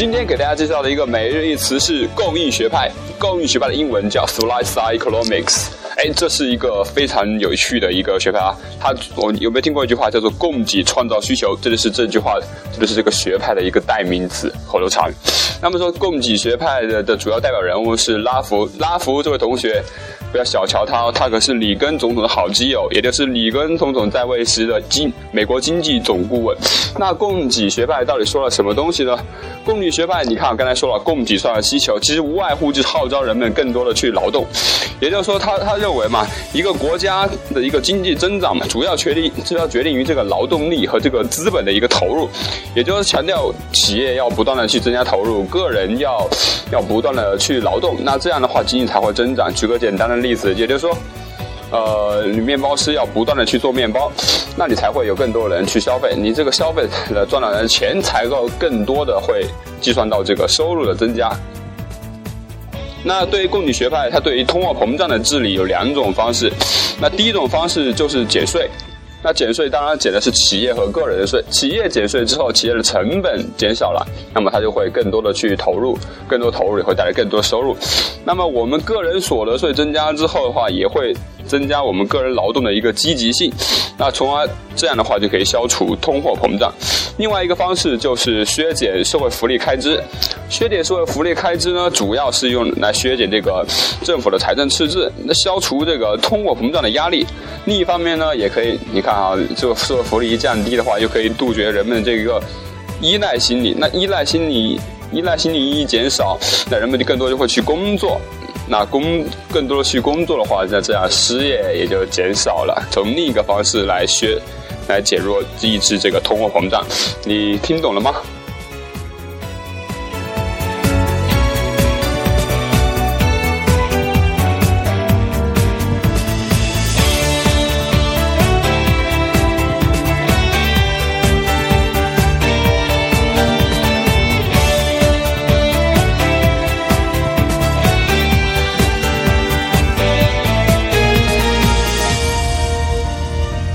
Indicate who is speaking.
Speaker 1: 今天给大家介绍的一个每日一词是供应学派。供应学派的英文叫 supply side economics。哎，这是一个非常有趣的一个学派啊。它，我有没有听过一句话叫做“供给创造需求”？这就是这句话，这就是这个学派的一个代名词，口头禅。那么说，供给学派的的主要代表人物是拉弗。拉弗这位同学。不要小瞧他，他可是里根总统的好基友，也就是里根总统在位时的经美国经济总顾问。那供给学派到底说了什么东西呢？供给学派，你看我刚才说了，供给算了需求，其实无外乎就是号召人们更多的去劳动。也就是说，他他认为嘛，一个国家的一个经济增长嘛，主要决定主要决定于这个劳动力和这个资本的一个投入。也就是强调企业要不断的去增加投入，个人要要不断的去劳动，那这样的话经济才会增长。举个简单的。例子，也就是说，呃，你面包师要不断的去做面包，那你才会有更多人去消费，你这个消费的赚到的钱才够更多的会计算到这个收入的增加。那对于供给学派，它对于通货膨胀的治理有两种方式，那第一种方式就是减税。那减税当然减的是企业和个人的税，企业减税之后，企业的成本减少了，那么它就会更多的去投入，更多投入也会带来更多收入。那么我们个人所得税增加之后的话，也会。增加我们个人劳动的一个积极性，那从而这样的话就可以消除通货膨胀。另外一个方式就是削减社会福利开支，削减社会福利开支呢，主要是用来削减这个政府的财政赤字，那消除这个通货膨胀的压力。另一方面呢，也可以你看啊，这个社会福利一降低的话，又可以杜绝人们这个依赖心理。那依赖心理，依赖心理一减少，那人们就更多就会去工作。那工更多的去工作的话，那这样失业也就减少了。从另一个方式来削，来减弱抑制这个通货膨胀，你听懂了吗？